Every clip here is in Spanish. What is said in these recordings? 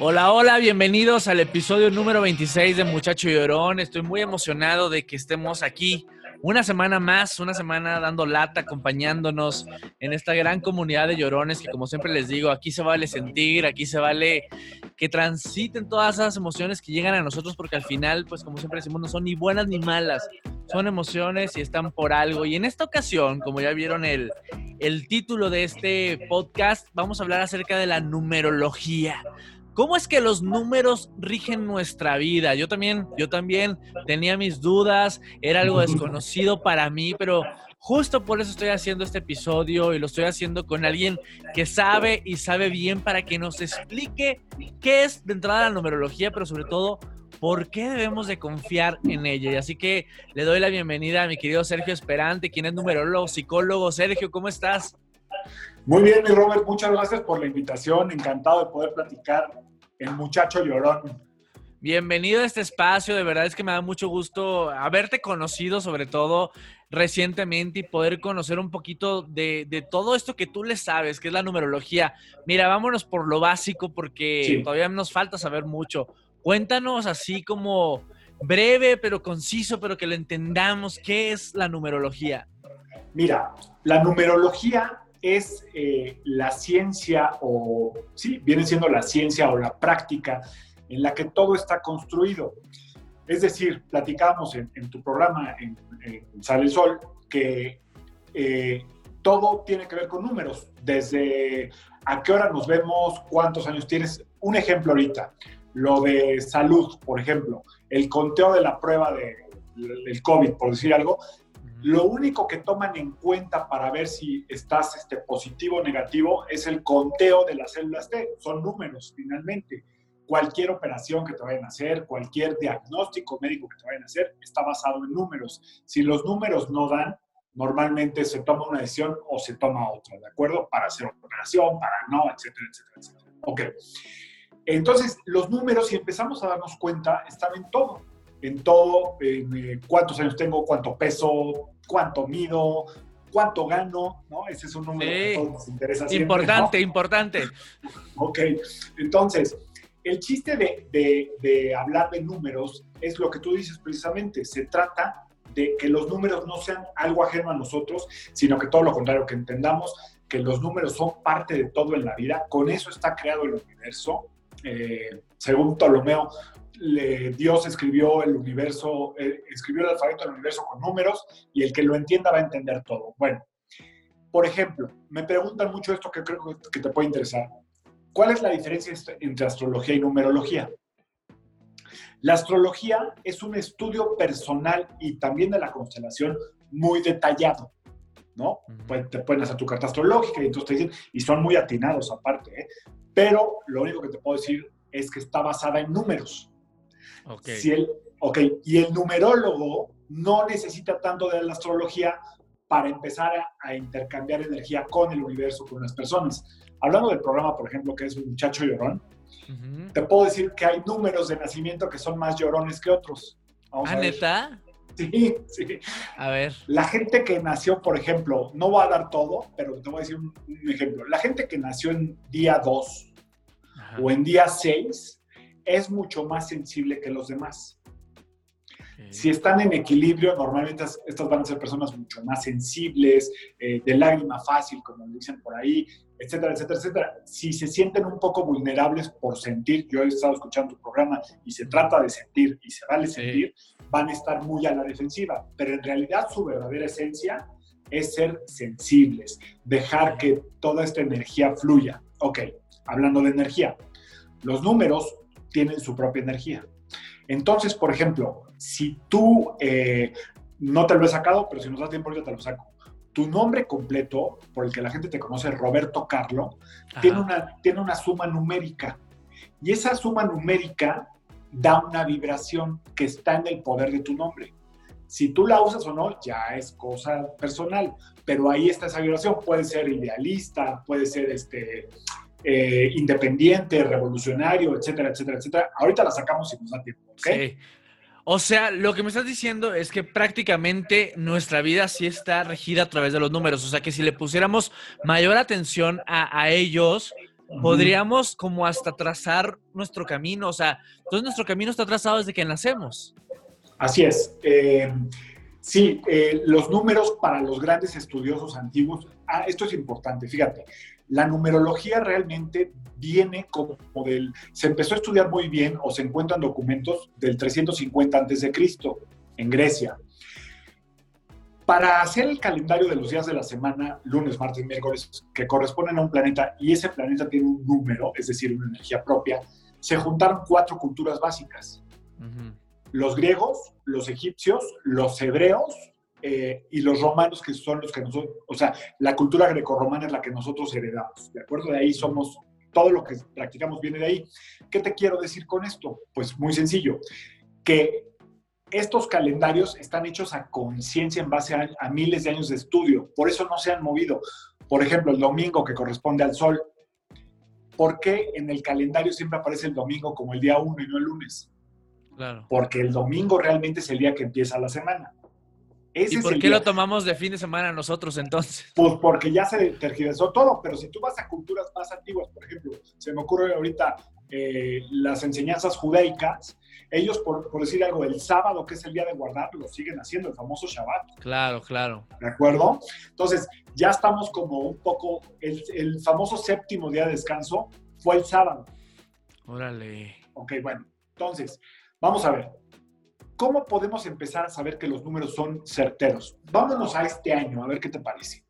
Hola, hola, bienvenidos al episodio número 26 de Muchacho Llorón. Estoy muy emocionado de que estemos aquí una semana más, una semana dando lata, acompañándonos en esta gran comunidad de llorones que como siempre les digo, aquí se vale sentir, aquí se vale que transiten todas esas emociones que llegan a nosotros porque al final, pues como siempre decimos, no son ni buenas ni malas, son emociones y están por algo. Y en esta ocasión, como ya vieron el, el título de este podcast, vamos a hablar acerca de la numerología. ¿Cómo es que los números rigen nuestra vida? Yo también, yo también tenía mis dudas, era algo desconocido para mí, pero justo por eso estoy haciendo este episodio y lo estoy haciendo con alguien que sabe y sabe bien para que nos explique qué es de entrada la numerología, pero sobre todo por qué debemos de confiar en ella. Y así que le doy la bienvenida a mi querido Sergio Esperante, quien es numerólogo, psicólogo. Sergio, ¿cómo estás? Muy bien, mi Robert, muchas gracias por la invitación. Encantado de poder platicar el muchacho llorón. Bienvenido a este espacio, de verdad es que me da mucho gusto haberte conocido sobre todo recientemente y poder conocer un poquito de, todo esto que tú le sabes, que es la numerología. Mira, vámonos por lo básico porque todavía nos falta saber mucho. Cuéntanos así como breve, pero conciso, pero que lo entendamos, ¿qué es la numerología? Mira, la numerología es eh, la ciencia o, sí, viene siendo la ciencia o la práctica en la que todo está construido. Es decir, platicábamos en, tu programa en, Sale el Sol que eh, todo tiene que ver con números, desde a qué hora nos vemos, cuántos años tienes. Un ejemplo ahorita, lo de salud, por ejemplo, el conteo de la prueba de, del COVID, por decir algo, lo único que toman en cuenta para ver si estás este, positivo o negativo es el conteo de las células T. Son números, finalmente. Cualquier operación que te vayan a hacer, cualquier diagnóstico médico que te vayan a hacer, está basado en números. Si los números no dan, normalmente se toma una decisión o se toma otra, ¿de acuerdo? Para hacer operación, para no, etcétera, etcétera, etcétera. Ok. Entonces, los números, si empezamos a darnos cuenta, están en todo en todo, en, eh, cuántos años tengo, cuánto peso, cuánto mido, cuánto gano, ¿no? Ese es un número que todos nos interesa Importante, importante. Ok, entonces, el chiste de, de, hablar de números es lo que tú dices precisamente, se trata de que los números no sean algo ajeno a nosotros, sino que todo lo contrario, que entendamos que los números son parte de todo en la vida, con eso está creado el universo. Eh, según Ptolomeo, Dios escribió el universo, eh, escribió el alfabeto del universo con números y el que lo entienda va a entender todo. Bueno, por ejemplo, me preguntan mucho esto que creo que te puede interesar. ¿Cuál es la diferencia entre astrología y numerología? La astrología es un estudio personal y también de la constelación muy detallado, ¿no? Pues te pueden hacer tu carta astrológica y entonces te dicen, y son muy atinados aparte, ¿eh? pero lo único que te puedo decir es que está basada en números. Okay. Si el, ok, y el numerólogo no necesita tanto de la astrología para empezar a, intercambiar energía con el universo, con las personas. Hablando del programa, por ejemplo, que es un muchacho llorón, te puedo decir que hay números de nacimiento que son más llorones que otros. ¿Ah, neta? Sí, sí. A ver. La gente que nació, por ejemplo, no voy a dar todo, pero te voy a decir un, ejemplo. La gente que nació en día 2 o en día 6 es mucho más sensible que los demás. Si están en equilibrio, normalmente estas van a ser personas mucho más sensibles, eh, de lágrima fácil, como dicen por ahí, etcétera, etcétera, etcétera. Si se sienten un poco vulnerables por sentir, yo he estado escuchando tu programa y se trata de sentir y se vale sentir, van a estar muy a la defensiva. Pero en realidad su verdadera esencia es ser sensibles, dejar que toda esta energía fluya. Ok, hablando de energía, los números tienen su propia energía. Entonces, por ejemplo, si tú, eh, no te lo he sacado, pero si nos da tiempo ahorita te lo saco. Tu nombre completo, por el que la gente te conoce, Roberto Carlo, tiene una, tiene una suma numérica. Y esa suma numérica da una vibración que está en el poder de tu nombre. Si tú la usas o no, ya es cosa personal, pero ahí está esa vibración. Puede ser idealista, puede ser este, eh, independiente, revolucionario, etcétera, etcétera, etcétera. Ahorita la sacamos si nos da tiempo, ¿ok? Sí. O sea, lo que me estás diciendo es que prácticamente nuestra vida sí está regida a través de los números. O sea, que si le pusiéramos mayor atención a, ellos, podríamos como hasta trazar nuestro camino. O sea, entonces nuestro camino está trazado desde que nacemos. Así es. Eh, sí, eh, los números para los grandes estudiosos antiguos, ah, esto es importante, fíjate, la numerología realmente viene como del, se empezó a estudiar muy bien o se encuentran documentos del 350 a.C. en Grecia. Para hacer el calendario de los días de la semana, lunes, martes, miércoles, que corresponden a un planeta y ese planeta tiene un número, es decir, una energía propia, se juntaron cuatro culturas básicas los griegos, los egipcios, los hebreos eh, y los romanos, que son los que nosotros, o sea, la cultura grecorromana es la que nosotros heredamos, ¿de acuerdo? De ahí somos, todo lo que practicamos viene de ahí. ¿Qué te quiero decir con esto? Pues muy sencillo, que estos calendarios están hechos a conciencia en base a, a, miles de años de estudio, por eso no se han movido. Por ejemplo, el domingo que corresponde al sol, ¿por qué en el calendario siempre aparece el domingo como el día 1 y no el lunes? Porque el domingo realmente es el día que empieza la semana. ¿Y por qué lo tomamos de fin de semana nosotros entonces? Pues porque ya se tergiversó todo, pero si tú vas a culturas más antiguas, por ejemplo, se me ocurre ahorita eh, las enseñanzas judaicas, ellos, por, decir algo, el sábado, que es el día de guardar, lo siguen haciendo, el famoso Shabbat. Claro, claro. ¿De acuerdo? Entonces, ya estamos como un poco, el, el famoso séptimo día de descanso fue el sábado. Órale. Ok, bueno, entonces, Vamos a ver, ¿cómo podemos empezar a saber que los números son certeros? Vámonos a este año, a ver qué te parece.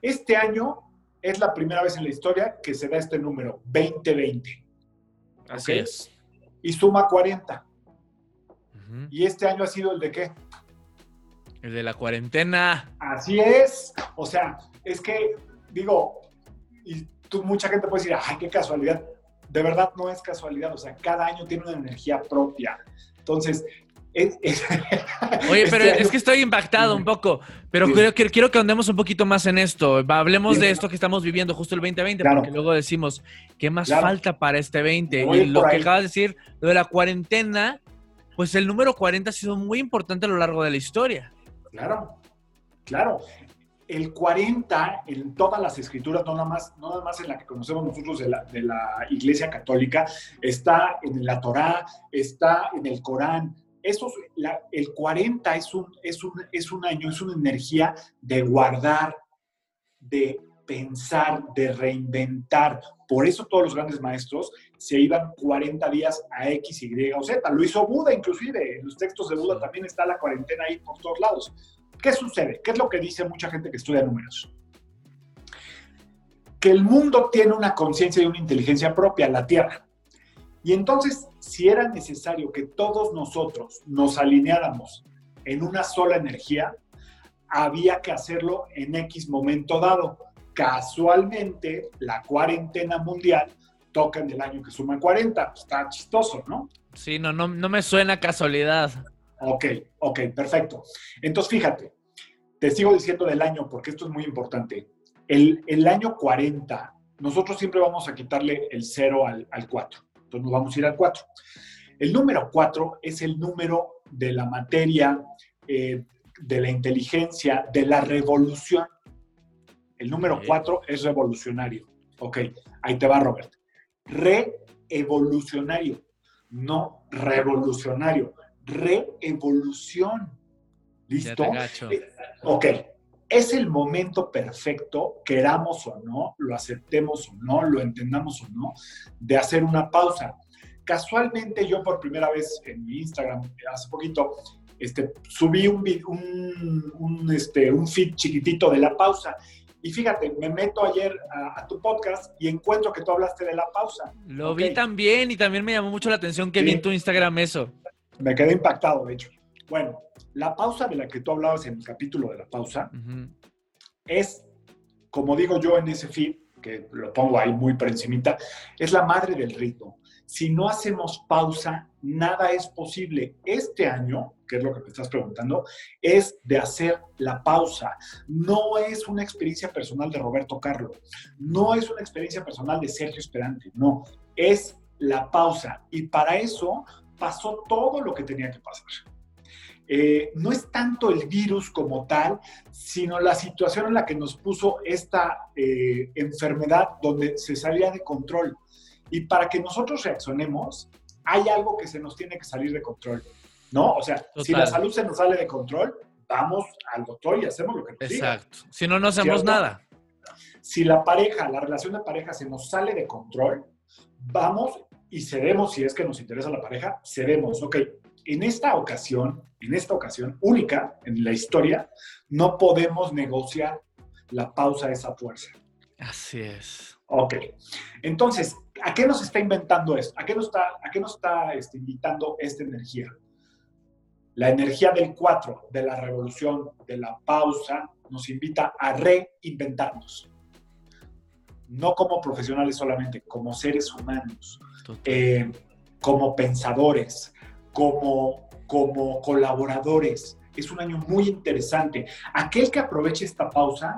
Este año es la primera vez en la historia que se da este número, 2020. Así es. Y suma 40. ¿Y este año ha sido el de qué? El de la cuarentena. Así es. O sea, es que, digo, y tú, mucha gente puede decir, ay, qué casualidad de verdad no es casualidad, o sea, cada año tiene una energía propia. Entonces, es, Oye, pero este es que estoy impactado un poco, pero quiero, quiero, que andemos un poquito más en esto. Hablemos de esto que estamos viviendo justo el 2020, porque luego decimos, ¿qué más falta para este 20? y lo que acabas de decir, lo de la cuarentena, pues el número 40 ha sido muy importante a lo largo de la historia. Claro, claro el 40 en todas las escrituras, no nada más, no nada más en la que conocemos nosotros de la, de la Iglesia Católica, está en la Torá, está en el Corán. Eso, el 40 es un, es, un, es un año, es una energía de guardar, de pensar, de reinventar. Por eso todos los grandes maestros se iban 40 días a X, Y o Z. Lo hizo Buda inclusive. En los textos de Buda también está la cuarentena ahí por todos lados. ¿Qué sucede? ¿Qué es lo que dice mucha gente que estudia números? Que el mundo tiene una conciencia y una inteligencia propia, la Tierra. Y entonces, si era necesario que todos nosotros nos alineáramos en una sola energía, había que hacerlo en X momento dado. Casualmente, la cuarentena mundial toca en el año que suma 40. Está chistoso, ¿no? Sí, no, no, no me suena casualidad. Ok, ok, perfecto. Entonces, fíjate, te sigo diciendo del año porque esto es muy importante. El, el año 40, nosotros siempre vamos a quitarle el 0 al, al 4. Entonces nos vamos a ir al 4. El número 4 es el número de la materia, eh, de la inteligencia, de la revolución. El número 4 es revolucionario. Ok, ahí te va, Robert. Re-evolucionario, no revolucionario reevolución. ¿Listo? Eh, ok, es el momento perfecto, queramos o no, lo aceptemos o no, lo entendamos o no, de hacer una pausa. Casualmente yo por primera vez en mi Instagram, hace poquito, este, subí un, un, este, un feed chiquitito de la pausa. Y fíjate, me meto ayer a, tu podcast y encuentro que tú hablaste de la pausa. Lo vi también y también me llamó mucho la atención que vi en tu Instagram eso. Me quedé impactado, de hecho. Bueno, la pausa de la que tú hablabas en el capítulo de la pausa es, como digo yo en ese feed, que lo pongo ahí muy por encimita, es la madre del ritmo. Si no hacemos pausa, nada es posible. Este año, que es lo que me estás preguntando, es de hacer la pausa. No es una experiencia personal de Roberto Carlo, no es una experiencia personal de Sergio Esperante, no, es la pausa. Y para eso pasó todo lo que tenía que pasar. Eh, no es tanto el virus como tal, sino la situación en la que nos puso esta eh, enfermedad donde se salía de control. Y para que nosotros reaccionemos, hay algo que se nos tiene que salir de control, ¿no? O sea, si la salud se nos sale de control, vamos al doctor y hacemos lo que nos Exacto. Si no, no hacemos nada. Si la pareja, la relación de pareja se nos sale de control, vamos y cedemos, si es que nos interesa la pareja, cedemos, ok, en esta ocasión, en esta ocasión única en la historia, no podemos negociar la pausa de esa fuerza. Así es. Ok. Entonces, ¿a qué nos está inventando esto? ¿A qué nos está, a qué nos está este, invitando esta energía? La energía del 4, de la revolución, de la pausa, nos invita a reinventarnos. No como profesionales solamente, como seres humanos, eh, como pensadores, como, como colaboradores. Es un año muy interesante. Aquel que aproveche esta pausa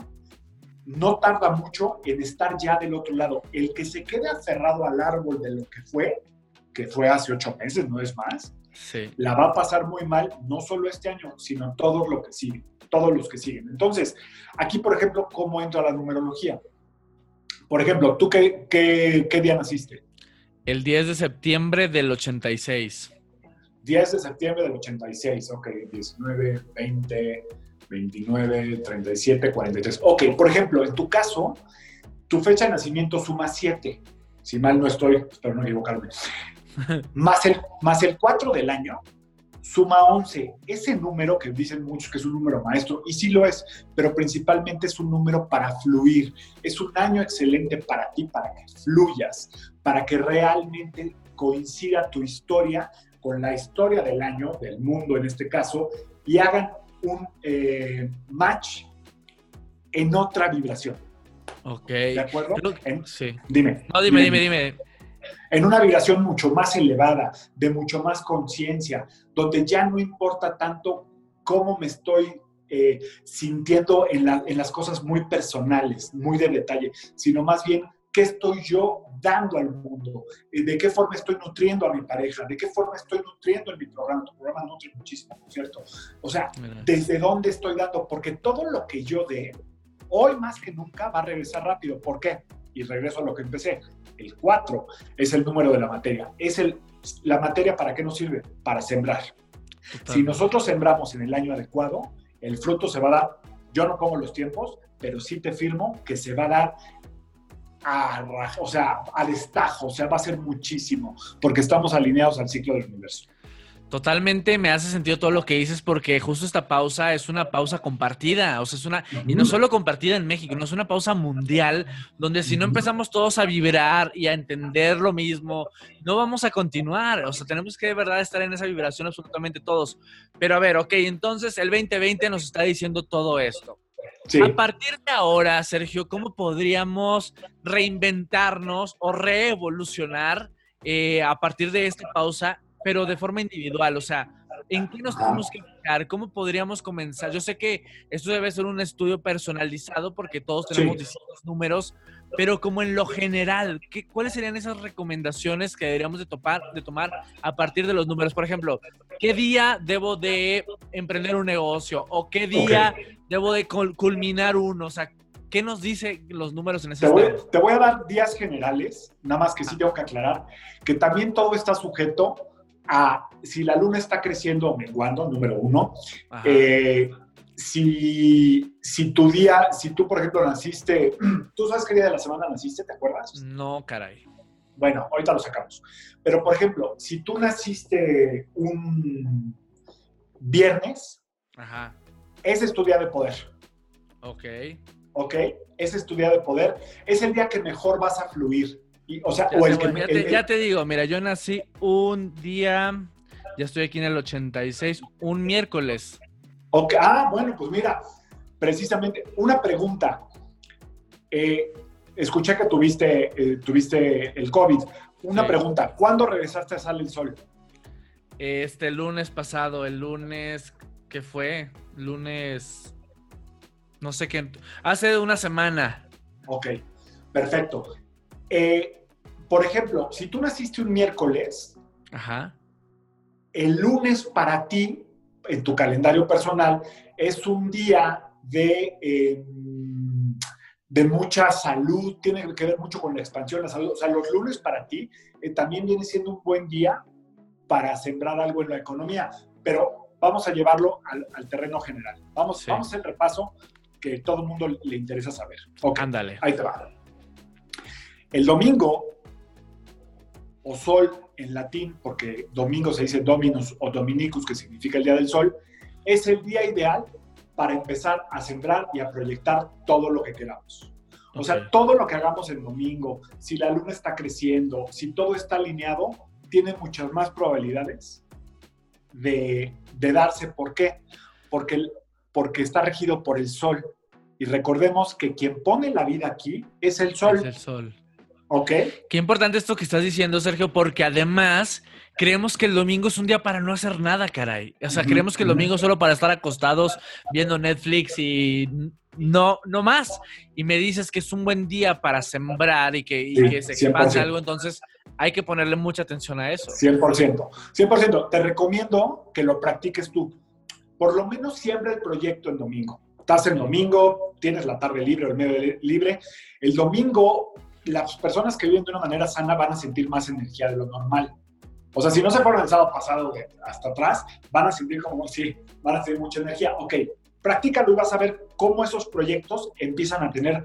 no tarda mucho en estar ya del otro lado. El que se quede aferrado al árbol de lo que fue, que fue hace ocho meses, no es más, la va a pasar muy mal, no solo este año, sino todos lo que siguen, todos los que siguen. Entonces, aquí, por ejemplo, ¿cómo entra la numerología? Por ejemplo, ¿tú qué, qué, qué día naciste? El 10 de septiembre del 86. 10 de septiembre del 86, ok, 19, 20, 29, 37, 43. Ok, por ejemplo, en tu caso, tu fecha de nacimiento suma 7, si mal no estoy, espero no equivocarme, más el, más el 4 del año, suma 11. Ese número que dicen muchos que es un número maestro, y sí lo es, pero principalmente es un número para fluir. Es un año excelente para ti, para que fluyas, para que realmente coincida tu historia con la historia del año, del mundo en este caso, y hagan un eh, match en otra vibración. Ok. ¿De acuerdo? sí. Dime. No, dime, dime, dime, En una vibración mucho más elevada, de mucho más conciencia, donde ya no importa tanto cómo me estoy eh, sintiendo en, en, las cosas muy personales, muy de detalle, sino más bien qué estoy yo dando al mundo, eh, de qué forma estoy nutriendo a mi pareja, de qué forma estoy nutriendo en mi programa. Tu programa nutre muchísimo, ¿no es cierto? O sea, desde dónde estoy dando, porque todo lo que yo dé, hoy más que nunca va a regresar rápido. ¿Por qué? Y regreso a lo que empecé. El 4 es el número de la materia. Es el, la materia para qué nos sirve? Para sembrar. Si nosotros sembramos en el año adecuado, el fruto se va a dar. Yo no pongo los tiempos, pero sí te firmo que se va a dar o sea, a destajo, o sea, va a ser muchísimo, porque estamos alineados al ciclo del universo. Totalmente me hace sentido todo lo que dices porque justo esta pausa es una pausa compartida, o sea, es una, y no solo compartida en México, no es una pausa mundial, donde si no empezamos todos a vibrar y a entender lo mismo, no vamos a continuar, o sea, tenemos que de verdad estar en esa vibración absolutamente todos. Pero a ver, ok, entonces el 2020 nos está diciendo todo esto. A partir de ahora, Sergio, ¿cómo podríamos reinventarnos o reevolucionar eh, a partir de esta pausa, pero de forma individual? O sea, ¿en qué nos tenemos que fijar? ¿Cómo podríamos comenzar? Yo sé que esto debe ser un estudio personalizado porque todos tenemos distintos números, pero como en lo general, ¿qué, ¿cuáles serían esas recomendaciones que deberíamos de, topar, de tomar a partir de los números? Por ejemplo, ¿qué día debo de emprender un negocio? ¿O qué día debo de culminar uno? O sea, ¿qué nos dicen los números en ese te voy, te voy a dar días generales, nada más que sí tengo que aclarar que también todo está sujeto a si la luna está creciendo o menguando, número uno. Eh, si, si tu día, si tú, por ejemplo, naciste, ¿tú sabes qué día de la semana naciste? ¿Te acuerdas? No, caray. Bueno, ahorita lo sacamos. Pero, por ejemplo, si tú naciste un viernes, ese es tu día de poder. Ok. Ok, ese es tu día de poder. Es el día que mejor vas a fluir. Y, o sea, o el que, ya te digo, mira, yo nací un día, ya estoy aquí en el 86, un miércoles. Ah, bueno, pues mira, precisamente una pregunta. Eh, escuché que tuviste, eh, tuviste el COVID. Una pregunta, ¿cuándo regresaste a Sale el Sol? Este lunes pasado, el lunes, ¿qué fue? Lunes, no sé qué, hace una semana. Ok, perfecto. Eh, por ejemplo, si tú naciste un miércoles, Ajá. el lunes para ti, en tu calendario personal, es un día de, eh, de mucha salud, tiene que ver mucho con la expansión la salud. O sea, los lunes para ti eh, también viene siendo un buen día para sembrar algo en la economía, pero vamos a llevarlo al, al terreno general. Vamos, Sí. vamos a hacer el repaso que todo el mundo le interesa saber. Ok, Ándale. ahí te va. El domingo, o sol en latín, porque domingo se dice dominus o dominicus, que significa el día del sol, es el día ideal para empezar a sembrar y a proyectar todo lo que queramos. O sea, todo lo que hagamos el domingo, si la luna está creciendo, si todo está alineado, tiene muchas más probabilidades de, de darse. ¿Por qué? Porque, el- porque está regido por el sol. Y recordemos que quien pone la vida aquí es el sol. Es el sol. ¿Ok? Qué importante esto que estás diciendo, Sergio, porque además creemos que el domingo es un día para no hacer nada, caray. O sea, creemos que el domingo es solo para estar acostados viendo Netflix y no, no más. Y me dices que es un buen día para sembrar y que, y Sí, que se expanda 100%. algo, entonces hay que ponerle mucha atención a eso. 100%. 100%. Te recomiendo que lo practiques tú. Por lo menos siembra el proyecto el domingo. Estás el domingo, tienes la tarde libre o el medio libre. El domingo, las personas que viven de una manera sana van a sentir más energía de lo normal. O sea, si no se fueron el sábado pasado hasta atrás, van a sentir como, sí, van a tener mucha energía. Ok, practícalo y vas a ver cómo esos proyectos empiezan a tener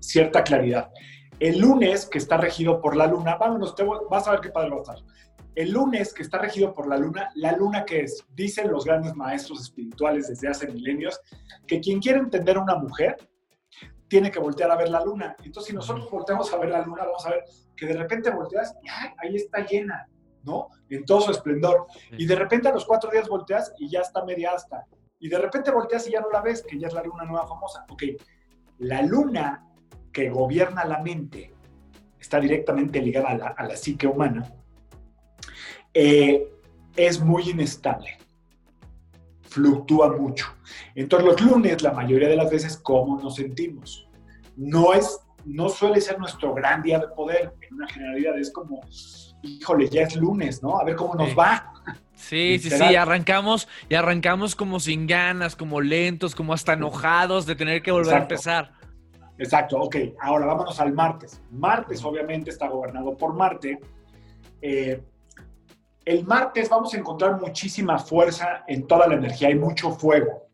cierta claridad. El lunes, que está regido por la luna, vámonos, te vas a ver qué padre va a estar. El lunes, que está regido por la luna, la luna que dicen los grandes maestros espirituales desde hace milenios, que quien quiere entender a una mujer tiene que voltear a ver la luna. Entonces, si nosotros volteamos a ver la luna, vamos a ver que de repente volteas y ¡ay! ahí está llena, ¿no? En todo su esplendor. Y de repente a los cuatro días volteas y ya está media asta. Y de repente volteas y ya no la ves, que ya es la luna nueva famosa. Ok, la luna que gobierna la mente está directamente ligada a la, a la psique humana, eh, es muy inestable, fluctúa mucho. Entonces los lunes, la mayoría de las veces, ¿cómo nos sentimos? No es, no suele ser nuestro gran día de poder, en una generalidad es como, híjole, ya es lunes, ¿no? A ver cómo nos Sí. va. Sí, sí, sí, arrancamos y arrancamos como sin ganas, como lentos, como hasta enojados de tener que volver a empezar. Exacto, ok. Ahora vámonos al martes. Martes obviamente está gobernado por Marte. Eh, el martes vamos a encontrar muchísima fuerza en toda la energía, hay mucho fuego.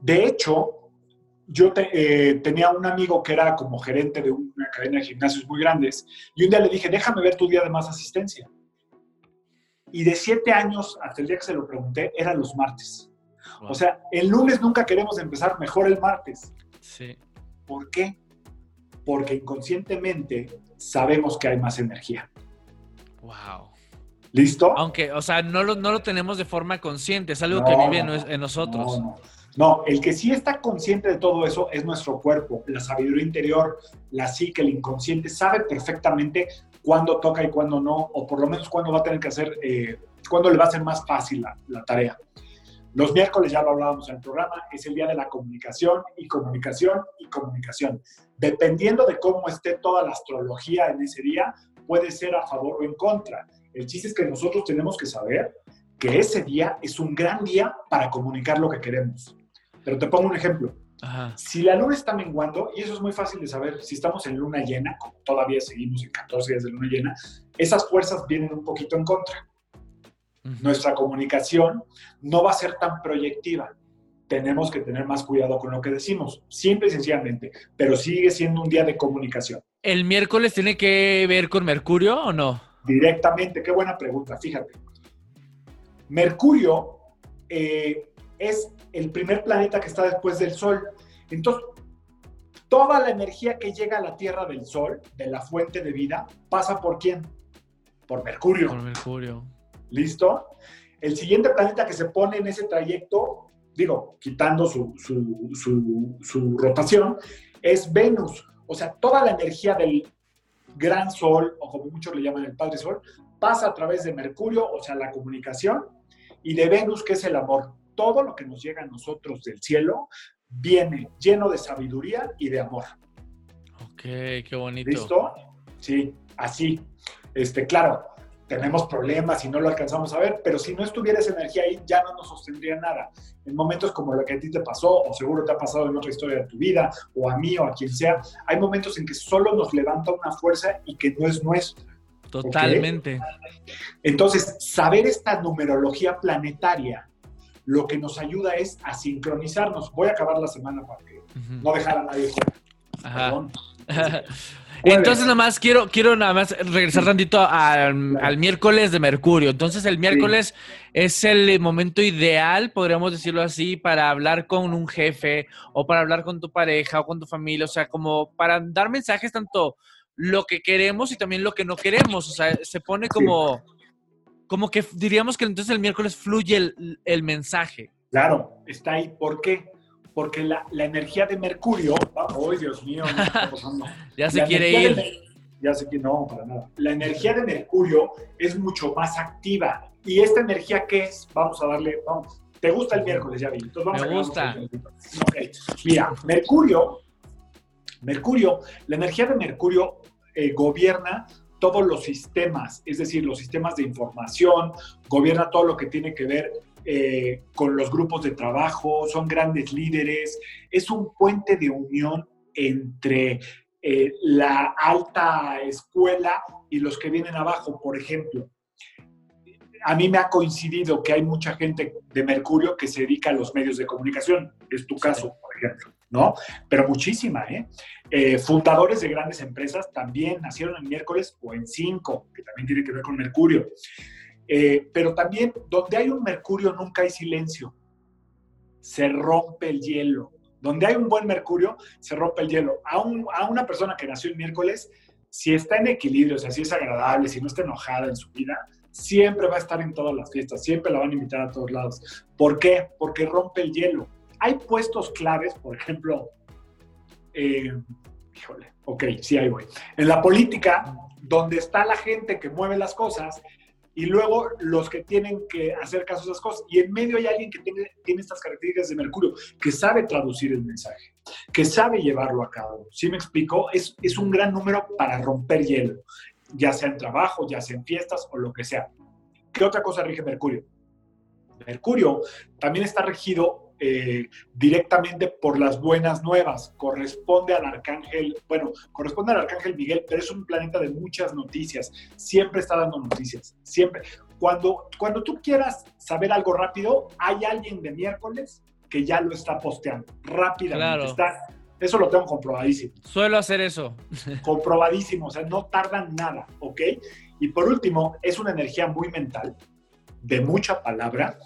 De hecho, yo te- eh, tenía un amigo que era como gerente de una cadena de gimnasios muy grandes y un día le dije, déjame ver tu día de más asistencia. Y de siete años hasta el día que se lo pregunté, eran los martes. Wow. O sea, el lunes nunca queremos empezar mejor el martes. Sí. ¿Por qué? Porque inconscientemente sabemos que hay más energía. Wow. ¿Listo? Aunque, o sea, no lo, no lo tenemos de forma consciente, es algo No, que vive en, en nosotros. No, no. No, el que sí está consciente de todo eso es nuestro cuerpo, la sabiduría interior, la psique, el inconsciente, sabe perfectamente cuándo toca y cuándo no, o por lo menos cuándo va a tener que hacer, eh, cuándo le va a ser más fácil la, la tarea. Los miércoles, ya lo hablábamos en el programa, es el día de la comunicación y comunicación y comunicación. Dependiendo de cómo esté toda la astrología en ese día, puede ser a favor o en contra. El chiste es que nosotros tenemos que saber que ese día es un gran día para comunicar lo que queremos. Pero te pongo un ejemplo. Ajá. Si la luna está menguando, y eso es muy fácil de saber, si estamos en luna llena, como todavía seguimos en 14 días de luna llena, esas fuerzas vienen un poquito en contra. Nuestra comunicación no va a ser tan proyectiva. Tenemos que tener más cuidado con lo que decimos, simple y sencillamente, pero sigue siendo un día de comunicación. ¿El miércoles tiene que ver con Mercurio o no? Directamente, qué buena pregunta, fíjate. Mercurio eh, es el primer planeta que está después del Sol. Entonces, toda la energía que llega a la Tierra del Sol, de la fuente de vida, pasa por quién? Por Mercurio. Por Mercurio. ¿Listo? El siguiente planeta que se pone en ese trayecto, digo, quitando su, su- su- su rotación, es Venus. O sea, toda la energía del gran Sol, o como muchos le llaman el Padre Sol, pasa a través de Mercurio, o sea, la comunicación, y de Venus, que es el amor. Todo lo que nos llega a nosotros del cielo viene lleno de sabiduría y de amor. Ok, qué bonito. ¿Listo? Sí, así. Este, claro, tenemos problemas y no lo alcanzamos a ver, pero si no estuviera esa energía ahí, ya no nos sostendría nada. En momentos como lo que a ti te pasó, o seguro te ha pasado en otra historia de tu vida, o a mí, o a quien sea, hay momentos en que solo nos levanta una fuerza y que no es nuestra. Totalmente. Entonces, saber esta numerología planetaria, lo que nos ayuda es a sincronizarnos. Voy a acabar la semana para que no dejar a nadie fuera. Entonces, nada más quiero, quiero nada más regresar tantito al, miércoles de Mercurio. Entonces, el miércoles es el momento ideal, podríamos decirlo así, para hablar con un jefe o para hablar con tu pareja o con tu familia. O sea, como para dar mensajes tanto lo que queremos y también lo que no queremos. O sea, se pone como, como que diríamos que entonces el miércoles fluye el, el mensaje. Claro, está ahí. ¿Por qué? Porque la, la energía de Mercurio, ¡ay, Dios mío! ya se quiere ir. ya sé que no, para nada. La energía de Mercurio es mucho más activa. ¿Y esta energía qué es? Vamos a darle, vamos. ¿Te gusta el miércoles, ya vi? Entonces vamos Me gusta. Okay. Mira, Mercurio, Mercurio, la energía de Mercurio eh, gobierna todos los sistemas, es decir, los sistemas de información, gobierna todo lo que tiene que ver eh, con los grupos de trabajo, son grandes líderes, es un puente de unión entre eh, la alta escuela y los que vienen abajo, por ejemplo. A mí me ha coincidido que hay mucha gente de Mercurio que se dedica a los medios de comunicación, es tu caso, por ejemplo, ¿no? Pero muchísima, ¿eh? Eh, fundadores de grandes empresas también nacieron en miércoles o en cinco, que también tiene que ver con Mercurio. Eh, pero también donde hay un Mercurio nunca hay silencio. Se rompe el hielo. Donde hay un buen Mercurio, se rompe el hielo. A, una persona que nació el miércoles, si está en equilibrio, o sea, si es agradable, si no está enojada en su vida, siempre va a estar en todas las fiestas, siempre la van a invitar a todos lados. ¿Por qué? Porque rompe el hielo. Hay puestos claves, por ejemplo, eh, híjole, ok, sí, ahí voy. En la política, donde está la gente que mueve las cosas y luego los que tienen que hacer caso a esas cosas. Y en medio hay alguien que tiene, tiene estas características de Mercurio, que sabe traducir el mensaje, que sabe llevarlo a cabo. ¿Sí me explico? Es, es un gran número para romper hielo, ya sea en trabajo, ya sea en fiestas o lo que sea. ¿Qué otra cosa rige Mercurio? Mercurio también está regido eh, directamente por las buenas nuevas. Corresponde al arcángel, bueno, corresponde al arcángel Miguel, pero es un planeta de muchas noticias. Siempre está dando noticias, siempre. Cuando, cuando tú quieras saber algo rápido, hay alguien de miércoles que ya lo está posteando rápidamente. Está, eso lo tengo comprobadísimo. Suelo hacer eso. comprobadísimo, o sea, no tardan nada, ¿ok? Y por último, es una energía muy mental, de mucha palabra,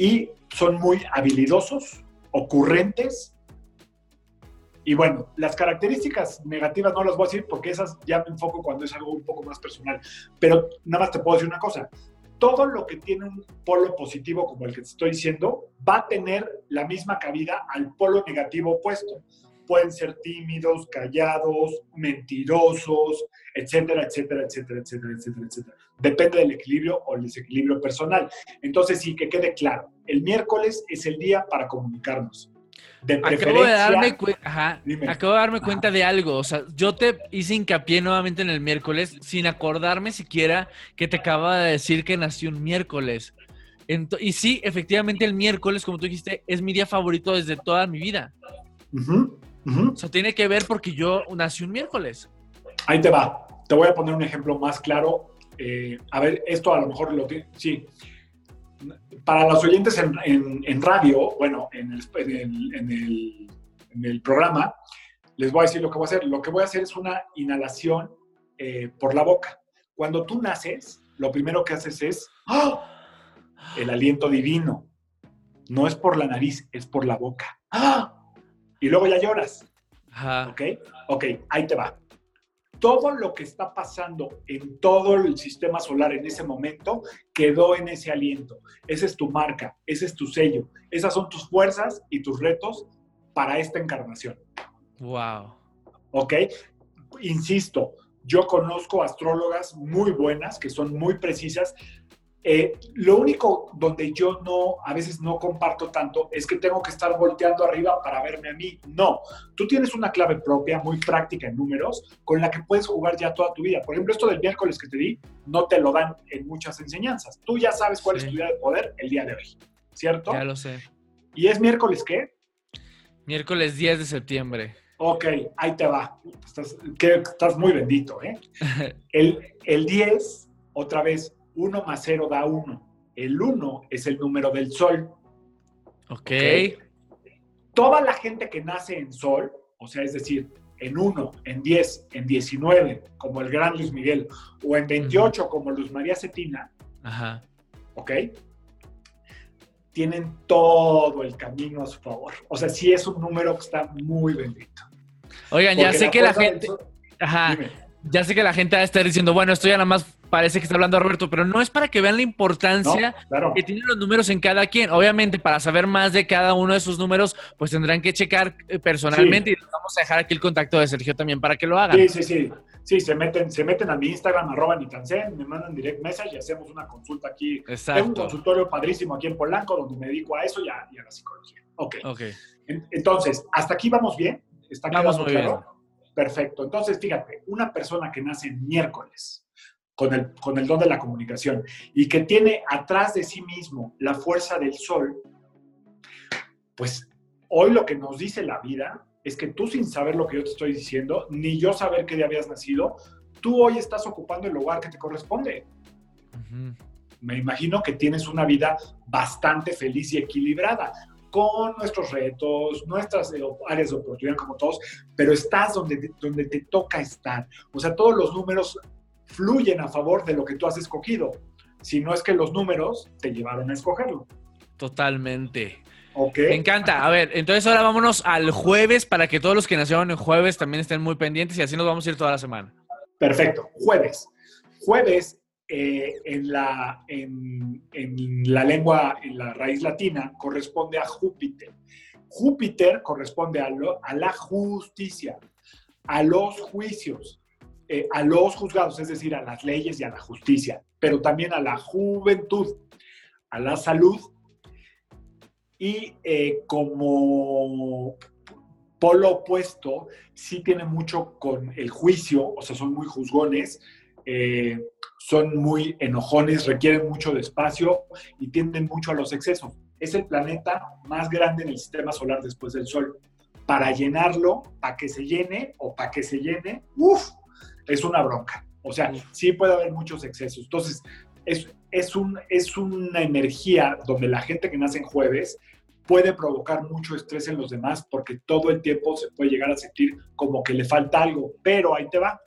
y son muy habilidosos, ocurrentes. Y bueno, las características negativas no las voy a decir porque esas ya me enfoco cuando es algo un poco más personal. Pero nada más te puedo decir una cosa. Todo lo que tiene un polo positivo como el que te estoy diciendo va a tener la misma cabida al polo negativo opuesto pueden ser tímidos, callados, mentirosos, etcétera, etcétera, etcétera, etcétera, etcétera, etcétera. Depende del equilibrio o el desequilibrio personal. Entonces, sí, que quede claro, el miércoles es el día para comunicarnos. De acabo de darme, acabo de darme cuenta de algo. O sea, yo te hice hincapié nuevamente en el miércoles sin acordarme siquiera que te acaba de decir que nació un miércoles. y sí, efectivamente el miércoles, como tú dijiste, es mi día favorito desde toda mi vida. O sea, tiene que ver porque yo nací un miércoles. Ahí te va. Te voy a poner un ejemplo más claro. Eh, a ver, esto a lo mejor lo tiene. Sí. Para los oyentes en, radio, bueno, en el, programa, les voy a decir lo que voy a hacer. Lo que voy a hacer es una inhalación eh, por la boca. Cuando tú naces, lo primero que haces es ¡ah! el aliento divino. No es por la nariz, es por la boca. ¡Ah! y luego ya lloras. ¿Ok? Ok, ahí te va. Todo lo que está pasando en todo el sistema solar en ese momento quedó en ese aliento. Esa es tu marca, ese es tu sello. Esas son tus fuerzas y tus retos para esta encarnación. Wow. ¿Ok? Insisto, Yo conozco astrólogas muy buenas, que son muy precisas. Eh, lo único donde yo no, a veces no comparto tanto, es que tengo que estar volteando arriba para verme a mí. No, tú tienes una clave propia, muy práctica en números, con la que puedes jugar ya toda tu vida. Por ejemplo, esto del miércoles que te di, no te lo dan en muchas enseñanzas. Tú ya sabes cuál es tu día de poder el día de hoy, ¿cierto? Ya lo sé. ¿Y es miércoles qué? Miércoles 10 de septiembre. Ok, ahí te va. Estás, que, estás muy bendito, ¿eh? El, el 10, otra vez, 1 más 0 da 1. El 1 es el número del sol. ok. Toda la gente que nace en sol, o sea, es decir, en 1, en 10, en 19, como el gran Luis Miguel, o en 28, como Luz María Cetina, Ajá. ¿ok? Tienen todo el camino a su favor. O sea, sí es un número que está muy bendito. Oigan, ya sé que la gente. sol- Ajá. Dime. Ya sé que la gente va a estar diciendo, bueno, esto ya nada más parece que está hablando Roberto, pero no es para que vean la ¿No? importancia Claro. que tienen los números en cada quien. Obviamente, para saber más de cada uno de sus números, pues tendrán que checar eh, personalmente y les vamos a dejar aquí el contacto de Sergio también para que lo hagan. Sí, sí, sí. Sí, se meten, se meten a mi Instagram, arroba Nitansen, me mandan direct message y hacemos una consulta aquí. Tengo un Exacto. consultorio padrísimo aquí en Polanco donde me dedico a eso y a, y a la psicología. Ok. Ok. En- Entonces, ¿hasta aquí vamos bien? ¿Está Vamos quedando muy claro? Perfecto. Entonces, fíjate, una persona que nace en miércoles con el, con el don de la comunicación y que tiene atrás de sí mismo la fuerza del sol, pues hoy lo que nos dice la vida es que tú sin saber lo que yo te estoy diciendo, ni yo saber qué día habías nacido, tú hoy estás ocupando el lugar que te corresponde. Ujú. Me imagino que tienes una vida bastante feliz y equilibrada, con nuestros retos, nuestras eh, áreas de oportunidad como todos, pero estás donde, donde te toca estar. O sea, todos los números fluyen a favor de lo que tú has escogido. Si no es que los números te llevaron a escogerlo. Totalmente. ¿Ok? Me encanta. A ver, entonces ahora vámonos al jueves para que todos los que nacieron en jueves también estén muy pendientes y así nos vamos a ir toda la semana. Perfecto. Jueves. Jueves, eh, en, la, en, en la lengua, en la raíz latina, corresponde a Júpiter. Júpiter corresponde a, lo- a la justicia, a los juicios, eh, a los juzgados, es decir, a las leyes y a la justicia, pero también a la juventud, a la salud. Y eh, como polo opuesto, sí tiene mucho con el juicio, o sea, son muy juzgones, eh, son muy enojones, requieren mucho de espacio y tienden mucho a los excesos. Es el planeta más grande en el sistema solar después del Sol. Para llenarlo, para que se llene o para que se llene, uff, es una bronca. O sea, sí puede haber muchos excesos. Entonces, es, es, un, es una energía donde la gente que nace en jueves puede provocar mucho estrés en los demás porque todo el tiempo se puede llegar a sentir como que le falta algo, pero ahí te va.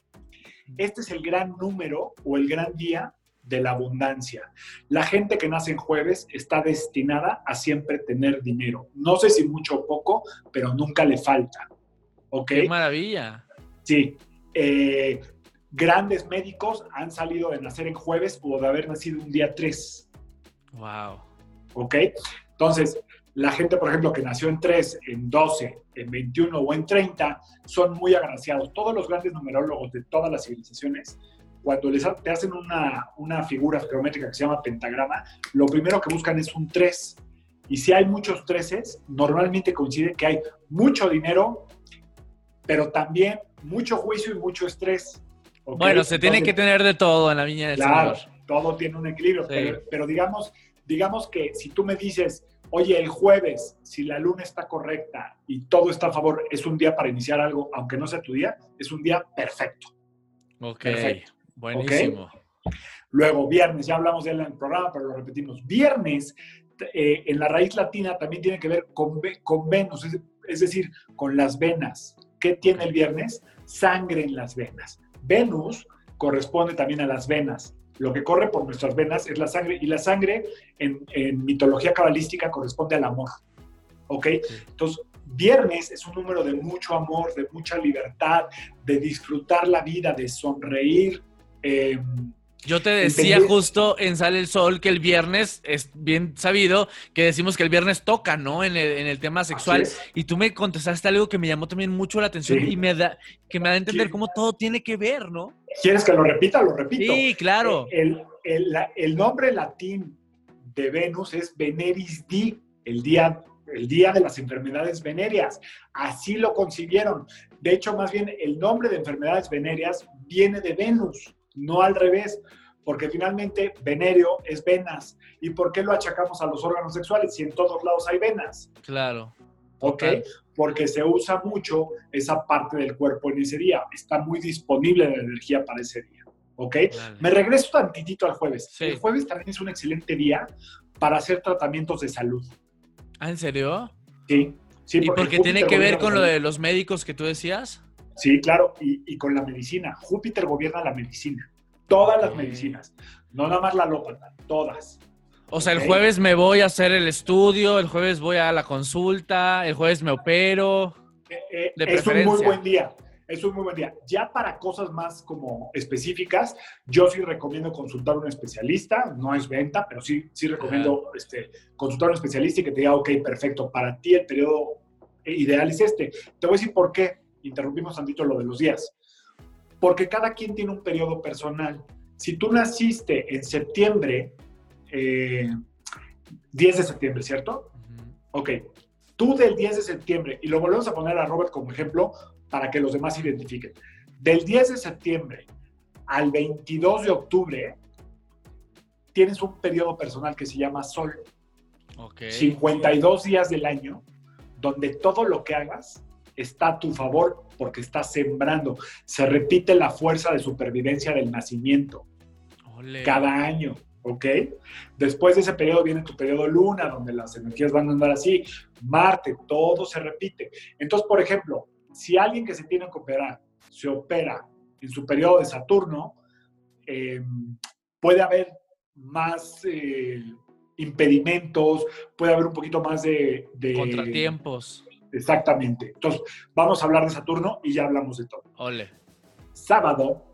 Este es el gran número o el gran día de la abundancia. La gente que nace en jueves está destinada a siempre tener dinero. No sé si mucho o poco, pero nunca le falta. ¿Ok? ¡Qué maravilla! Sí. Eh, grandes médicos han salido de nacer en jueves o de haber nacido un día 3. ¡Wow! ¿Ok? Entonces, la gente, por ejemplo, que nació en 3, en 12, en 21 o en 30, son muy agraciados. Todos los grandes numerólogos de todas las civilizaciones, cuando les ha- te hacen una, una figura geométrica que se llama pentagrama, lo primero que buscan es un 3. Y si hay muchos 13, normalmente coincide que hay mucho dinero, pero también mucho juicio y mucho estrés. Bueno, se tiene que tener de todo en la viña del Claro, todo tiene un equilibrio, Sí. pero, pero digamos, digamos que si tú me dices, oye, el jueves, si la luna está correcta y todo está a favor, es un día para iniciar algo, aunque no sea tu día, es un día perfecto. Ok, Perfecto. buenísimo. Luego, viernes, ya hablamos de él en el programa, pero lo repetimos. Viernes, eh, en la raíz latina, también tiene que ver con, con Venus, es, es decir, con las venas. ¿Qué tiene el viernes? Sangre en las venas. Venus corresponde también a las venas. Lo que corre por nuestras venas es la sangre, y la sangre en, en mitología cabalística corresponde al amor. ¿Ok? Entonces, viernes es un número de mucho amor, de mucha libertad, de disfrutar la vida, de sonreír. eh, Yo te decía justo en Sale el Sol que el viernes es bien sabido que decimos que el viernes toca, ¿no? En el, en el tema sexual. Y tú me contestaste algo que me llamó también mucho la atención Sí. y me da, que me da a entender cómo todo tiene que ver, ¿no? ¿Quieres que lo repita? Lo repito. Sí, claro. El, el- la- el nombre latín de Venus es Veneris Di, el día, el día de las enfermedades venéreas. Así lo concibieron. De hecho, más bien, el nombre de enfermedades venéreas viene de Venus, no al revés, porque finalmente venéreo es venas. ¿Y por qué lo achacamos a los órganos sexuales si en todos lados hay venas? Claro. ¿ok? Total. Porque se usa mucho esa parte del cuerpo en ese día. Está muy disponible la energía para ese día, ¿ok? Vale. Me regreso tantitito al jueves. Sí. El jueves también es un excelente día para hacer tratamientos de salud, Ah, ¿en serio? ¿sí? sí ¿Y porque Júpiter tiene que ver con lo de los médicos que tú decías? Sí, claro, y, y con la medicina. Júpiter gobierna la medicina. Todas las medicinas. No nada más la alópata, todas. O sea, el jueves me voy a hacer el estudio, el jueves voy a la consulta, el jueves me opero. Eh, eh, De es un muy buen día. Es un muy buen día. Ya para cosas más como específicas, yo sí recomiendo consultar a un especialista. No es venta, pero sí, sí recomiendo este, consultar a un especialista y que te diga, ok, perfecto, para ti el periodo ideal es este. Te voy a decir por qué. Interrumpimos tantito lo de los días. Porque cada quien tiene un periodo personal. Si tú naciste en septiembre, eh, 10 de septiembre, ¿cierto? Ok, tú del 10 de septiembre, y lo volvemos a poner a Robert como ejemplo para que los demás se identifiquen. Del 10 de septiembre al 22 de octubre, tienes un periodo personal que se llama Sol. Ok. 52 días del año, donde todo lo que hagas está a tu favor porque estás sembrando. Se repite la fuerza de supervivencia del nacimiento cada año, ¿ok? Después de ese periodo viene tu periodo luna, donde las energías van a andar así, Marte, todo se repite. Entonces, por ejemplo, si alguien que se tiene que operar se opera en su periodo de Saturno, eh, puede haber más eh, impedimentos, puede haber un poquito más de... de- Contratiempos. Exactamente. Entonces, vamos a hablar de Saturno y ya hablamos de todo Ole. sábado,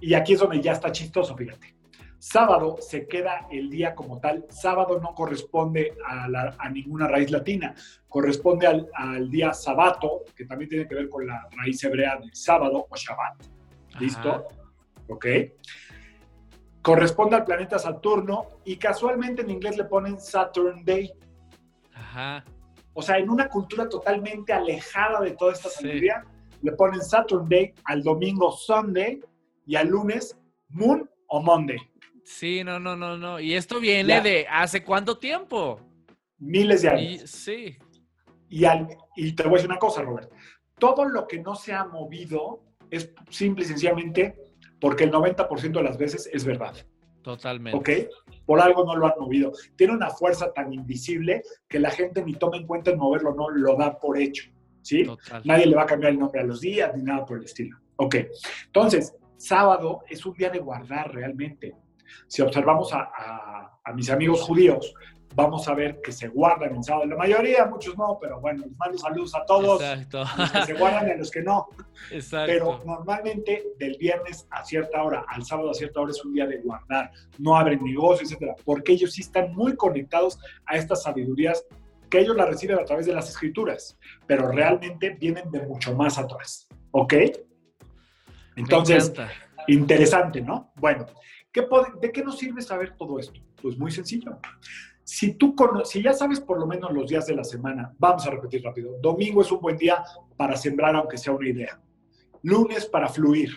y aquí es donde ya está chistoso, fíjate. Sábado se queda el día como tal. Sábado no corresponde a, la- a ninguna raíz latina, corresponde al, al día sabato, que también tiene que ver con la raíz hebrea de sábado o Shabbat. ¿Listo? Ajá. ¿Ok? Corresponde al planeta Saturno y casualmente en inglés le ponen Saturn Day. Ajá. O sea, en una cultura totalmente alejada de toda esta Sí. sabiduría, le ponen Saturn Day, al domingo Sunday y al lunes Moon o Monday. Sí, no, no, no, no. Y esto viene Ya. de hace cuánto tiempo. Miles de Y, años. sí. Y, al- y te voy a decir una cosa, Robert. Todo lo que no se ha movido es simple y sencillamente porque el 90% de las veces es verdad. Totalmente. ¿Ok? Por algo no lo han movido. Tiene una fuerza tan invisible que la gente ni toma en cuenta en moverlo, no lo da por hecho. ¿Sí? Total. Nadie le va a cambiar el nombre a los días ni nada por el estilo. Ok, entonces, sábado es un día de guardar realmente. Si observamos a, a- a mis amigos judíos, vamos a ver que se guardan en sábado. La mayoría, muchos no, pero bueno, les mando saludos a todos, Exacto. los que se guardan y a los que no. Exacto. Pero normalmente del viernes a cierta hora, al sábado a cierta hora es un día de guardar, no abren negocios, etcétera, porque ellos sí están muy conectados a estas sabidurías que ellos las reciben a través de las escrituras, pero realmente vienen de mucho más atrás, ¿ok? Entonces, interesante, ¿no? Bueno, ¿qué ¿de qué nos sirve saber todo esto? Pues muy sencillo. Si tú cono- si ya sabes por lo menos los días de la semana, vamos a repetir rápido. Domingo es un buen día para sembrar aunque sea una idea. Lunes para fluir.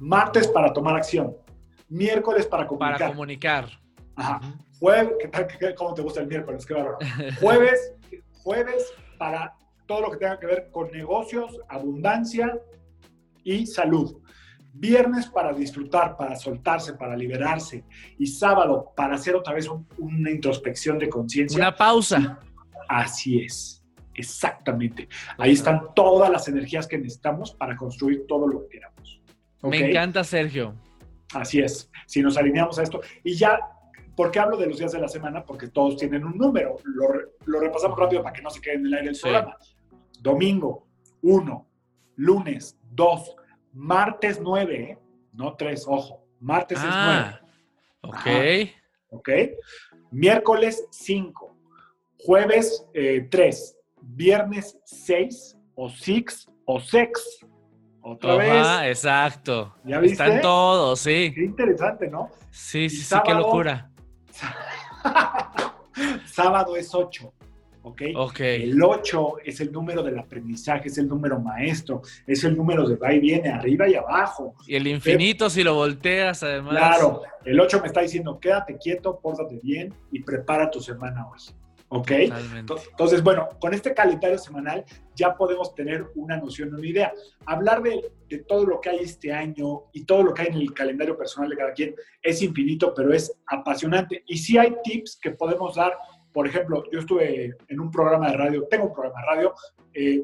Martes para tomar acción. Miércoles para comunicar. Para comunicar. Ajá. Jueves, ¿qué tal? ¿Qué- ¿cómo te gusta el miércoles? Qué bárbaro. Jueves, jueves para todo lo que tenga que ver con negocios, abundancia y salud. Viernes para disfrutar, para soltarse, para liberarse. Y sábado para hacer otra vez un- una introspección de conciencia. Una pausa. Así es, exactamente. Ahí están todas las energías que necesitamos para construir todo lo que queramos. Me encanta, Sergio. Así es. Si nos alineamos a esto. Y ya, ¿por qué hablo de los días de la semana? Porque todos tienen un número. Lo, lo repasamos rápido para que no se quede en el aire el Sí. programa. Domingo, 1. Lunes, 2. Martes, 9. No 3, ojo. Martes Ah, es ok. Ajá. 9. ¿Ok? Miércoles 5. Jueves 3. Viernes 6 o 6 o 6. Otra Ajá, vez. exacto. ¿Ya viste? Están todos, sí. Qué interesante, ¿no? Sí, sí, sí, qué sábado- locura. Sábado es 8. ¿Ok? Ok. El 8 es el número del aprendizaje, es el número maestro, es el número de va y viene, arriba y abajo. Y el infinito, si lo volteas, además. Claro, el 8 me está diciendo, quédate quieto, pórtate bien y prepara tu semana hoy. ¿Ok? Totalmente. Entonces, bueno, con este calendario semanal ya podemos tener una noción, una idea. Hablar de, de todo lo que hay este año y todo lo que hay en el calendario personal de cada quien es infinito, pero es apasionante. Y sí hay tips que podemos dar. Por ejemplo, yo estuve en un programa de radio, tengo un programa de radio, eh,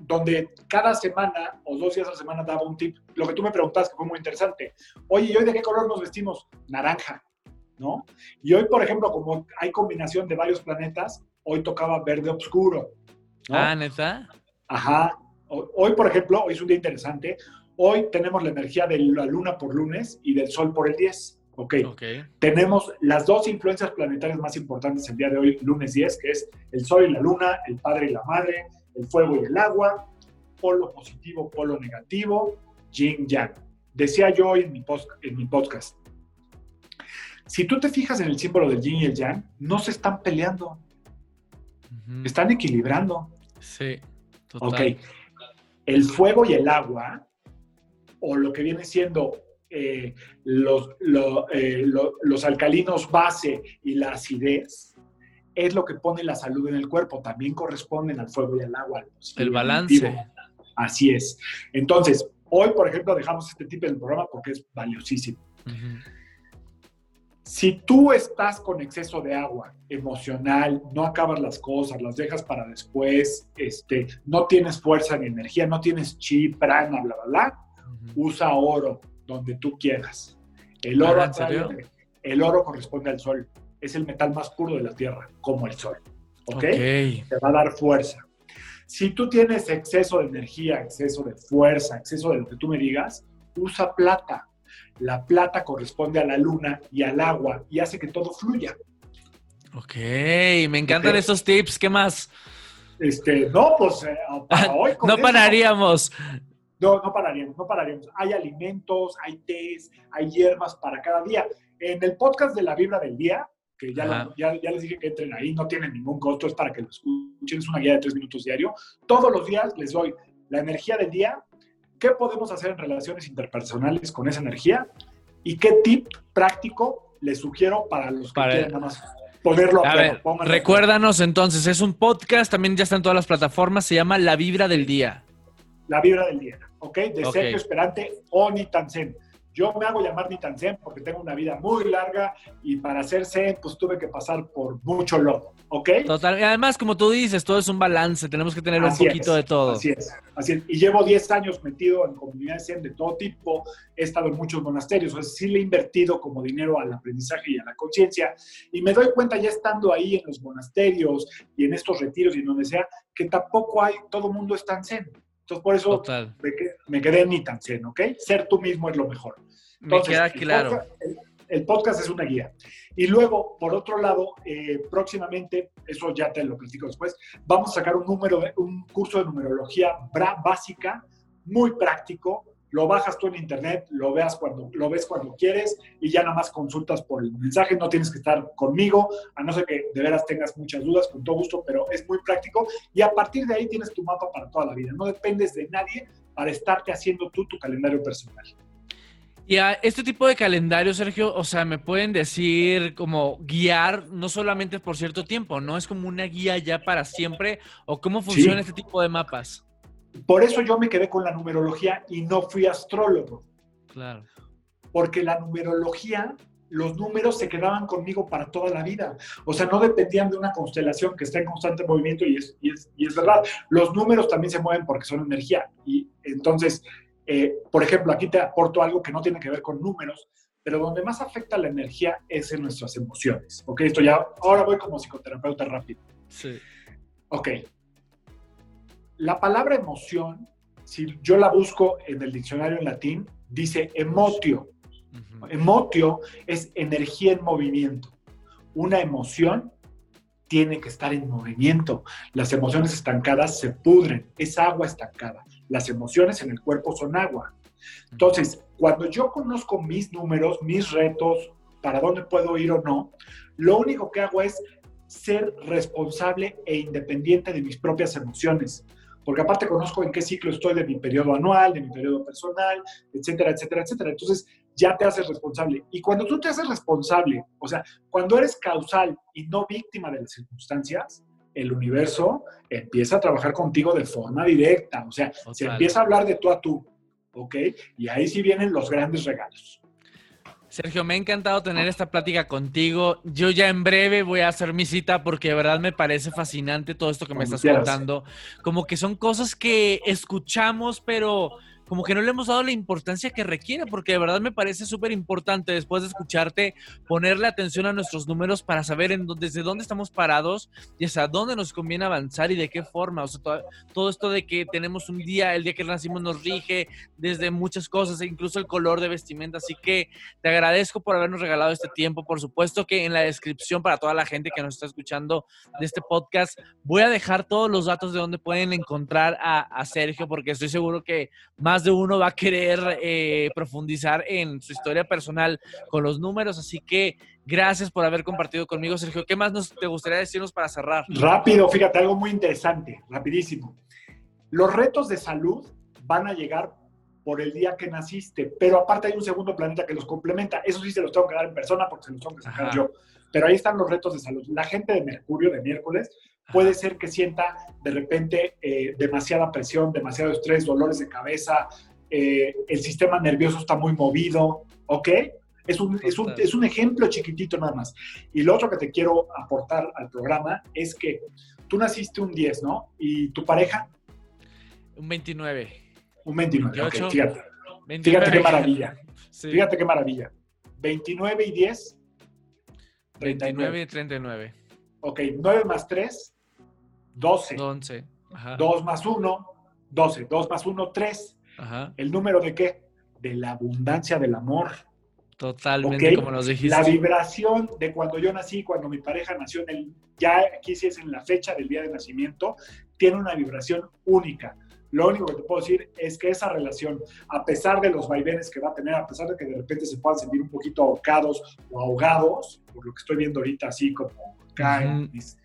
donde cada semana o dos días a la semana daba un tip. Lo que tú me preguntaste que fue muy interesante. Oye, ¿y hoy de qué color nos vestimos? Naranja, ¿no? Y hoy, por ejemplo, como hay combinación de varios planetas, hoy tocaba verde oscuro. ¿no? Ah, neta. Ajá. Ho- Hoy, por ejemplo, hoy es un día interesante. Hoy tenemos la energía de la luna por lunes y del sol por el 10. Ok. Ok. Tenemos las dos influencias planetarias más importantes el día de hoy, lunes 10, que es el sol y la luna, el padre y la madre, el fuego y el agua, polo positivo, polo negativo, yin yang. Decía yo hoy en mi, post- en mi podcast, si tú te fijas en el símbolo del yin y el yang, no se están peleando, están equilibrando. Sí. Total. Ok. El fuego y el agua, o lo que viene siendo eh, los, lo- eh, lo- los alcalinos base y la acidez, es lo que pone la salud en el cuerpo. También corresponden al fuego y al agua. El balance. Así es. Entonces, hoy, por ejemplo, dejamos este tipo del programa porque es valiosísimo. Si tú estás con exceso de agua emocional, no acabas las cosas, las dejas para después, este, no tienes fuerza ni energía, no tienes chi, prana, bla, bla, bla, usa oro donde tú quieras. El oro, el oro corresponde al sol. Es el metal más puro de la tierra, como el sol. ¿Ok? Te va a dar fuerza. Si tú tienes exceso de energía, exceso de fuerza, exceso de lo que tú me digas, usa plata. La plata corresponde a la luna y al agua y hace que todo fluya. Ok. Me encantan Ok. estos tips. ¿Qué más? Este, no, pues eh, para hoy. No eso- pararíamos. No, no pararíamos, no pararíamos. Hay alimentos, hay tés, hay hierbas para cada día. En el podcast de la Vibra del Día, que ya, lo- ya, ya les dije que entren ahí, no tienen ningún costo, es para que lo escuchen, es una guía de tres minutos diario. Todos los días les doy la energía del día, qué podemos hacer en relaciones interpersonales con esa energía y qué tip práctico les sugiero para los que Para- quieran nada más ponerlo a, A ver, recuérdanos entonces, es un podcast, también ya está en todas las plataformas, se llama La Vibra del Día. La vibra del día, ¿ok? De Ok. Sergio Esperante o Nitansen. Yo me hago llamar Nitansen porque tengo una vida muy larga y para ser Zen, pues tuve que pasar por mucho lodo, ¿ok? Total. Y además, como tú dices, todo es un balance, tenemos que tener Así un poquito es, de todo. Así es, así es. Y llevo 10 años metido en comunidades Zen de todo tipo, he estado en muchos monasterios, o sea, sí le he invertido como dinero al aprendizaje y a la conciencia, y me doy cuenta ya estando ahí en los monasterios y en estos retiros y en donde sea, que tampoco hay, todo mundo está en Zen. Entonces, por eso Total. me, que- me quedé en Nitansen, ¿ok? Ser tú mismo es lo mejor. Me queda el claro. podcast- El, el podcast es una guía. Y luego, por otro lado, eh, próximamente, eso ya te lo platico después, vamos a sacar un, número un curso de numerología básica, muy práctico. Lo bajas tú en internet, lo, veas cuando, lo ves cuando quieres y ya nada más consultas por el mensaje. No tienes que estar conmigo, a no ser que de veras tengas muchas dudas, con todo gusto, pero es muy práctico. Y a partir de ahí tienes tu mapa para toda la vida. No dependes de nadie para estarte haciendo tú tu calendario personal. Y a este tipo de calendario, Sergio, o sea, me pueden decir como guiar, no solamente por cierto tiempo, ¿no? Es como una guía ya para siempre, o cómo funciona este tipo de mapas. Por eso yo me quedé con la numerología y no fui astrólogo, Claro. porque la numerología, los números se quedaban conmigo para toda la vida. O sea, no dependían de una constelación que está en constante movimiento y es, y es, y es verdad. Los números también se mueven porque son energía. Y entonces, eh, por ejemplo, aquí te aporto algo que no tiene que ver con números, pero donde más afecta la energía es en nuestras emociones. Ok, esto ya, ahora voy como psicoterapeuta rápido. Sí. Ok. La palabra emoción, si yo la busco en el diccionario en latín, dice emotio, Emotio es energía en movimiento. Una emoción tiene que estar en movimiento. Las emociones estancadas se pudren, es agua estancada. Las emociones en el cuerpo son agua. Entonces, cuando yo conozco mis números, mis retos, para dónde puedo ir o no, lo único que hago es ser responsable e independiente de mis propias emociones. Porque aparte conozco en qué ciclo estoy de mi periodo anual, de mi periodo personal, etcétera, etcétera, etcétera. Entonces ya te haces responsable. Y cuando tú te haces responsable, o sea, cuando eres causal y no víctima de las circunstancias, el universo empieza a trabajar contigo de forma directa. O sea, se empieza a hablar de tú a tú. ¿Ok? Y ahí sí vienen los grandes regalos. Sergio, me ha encantado tener esta plática contigo. Yo ya en breve voy a hacer mi cita porque de verdad me parece fascinante todo esto que me estás contando. Como que son cosas que escuchamos, pero como que no le hemos dado la importancia que requiere, porque de verdad me parece súper importante después de escucharte ponerle atención a nuestros números para saber en desde dónde estamos parados y hasta dónde nos conviene avanzar y de qué forma. O sea, todo, esto de que tenemos un día, el día que nacimos nos rige desde muchas cosas, e incluso el color de vestimenta. Así que te agradezco por habernos regalado este tiempo. Por supuesto que en la descripción para toda la gente que nos está escuchando de este podcast, voy a dejar todos los datos de dónde pueden encontrar a, a Sergio, porque estoy seguro que más de uno va a querer eh, profundizar en su historia personal con los números. Así que gracias por haber compartido conmigo, Sergio. ¿Qué más nos, te gustaría decirnos para cerrar? Rápido, fíjate, algo muy interesante, rapidísimo. Los retos de salud van a llegar por el día que naciste, pero aparte hay un segundo planeta que los complementa. Eso sí se los tengo que dar en persona porque se los tengo que sacar yo. Pero ahí están los retos de salud. La gente de Mercurio, de miércoles, puede ser que sienta de repente eh, demasiada presión, demasiado estrés, dolores de cabeza, eh, el sistema nervioso está muy movido, ¿ok? Es un, es, un, es un, ejemplo chiquitito nada más. Y lo otro que te quiero aportar al programa es que tú naciste un 10, ¿no? ¿Y tu pareja? Un 29. Un 29, ok, fíjate. Fíjate qué maravilla. Fíjate qué maravilla. 29 y 10. 29 y 39. Ok, 9 más 3, 12. 11. 2 más 1, 12. 2 más 1, 3. ¿El número de qué? De la abundancia del amor. Totalmente, como nos dijiste. La vibración de cuando yo nací, cuando mi pareja nació, en el, ya aquí sí es en la fecha del día de nacimiento, tiene una vibración única. Lo único que te puedo decir es que esa relación, a pesar de los vaivenes que va a tener, a pesar de que de repente se puedan sentir un poquito ahorcados o ahogados, por lo que estoy viendo ahorita, así como acá en, mis,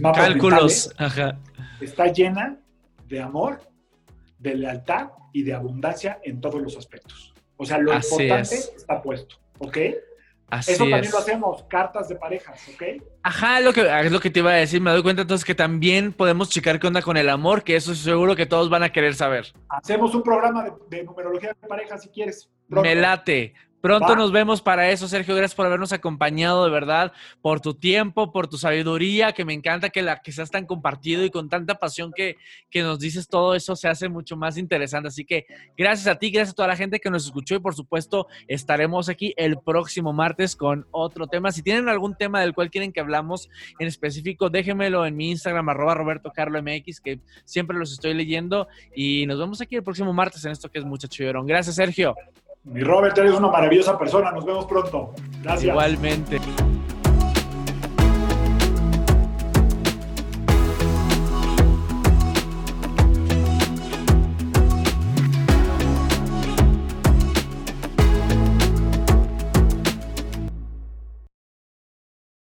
mapas Cálculos, está llena de amor, de lealtad y de abundancia en todos los aspectos. O sea, lo importante está puesto, ¿ok? Así Eso también lo hacemos, cartas de parejas, ¿ok? Ajá, es lo, que, es lo que te iba a decir. Me doy cuenta entonces que también podemos checar qué onda con el amor, que eso seguro que todos van a querer saber. Hacemos un programa de, numerología de parejas si quieres. Me late. Pronto nos vemos para eso, Sergio. Gracias por habernos acompañado, de verdad, por tu tiempo, por tu sabiduría, que me encanta que la que seas tan compartido y con tanta pasión que, que nos dices todo eso se hace mucho más interesante. Así que gracias a ti, gracias a toda la gente que nos escuchó y por supuesto estaremos aquí el próximo martes con otro tema. Si tienen algún tema del cual quieren que hablamos en específico, déjenmelo en mi Instagram, arroba Roberto Carlo MX, que siempre los estoy leyendo. Y nos vemos aquí el próximo martes en esto que es Muchacho Llorón. Gracias, Sergio. Mi Robert, eres una maravillosa persona. Nos vemos pronto. Gracias. Igualmente.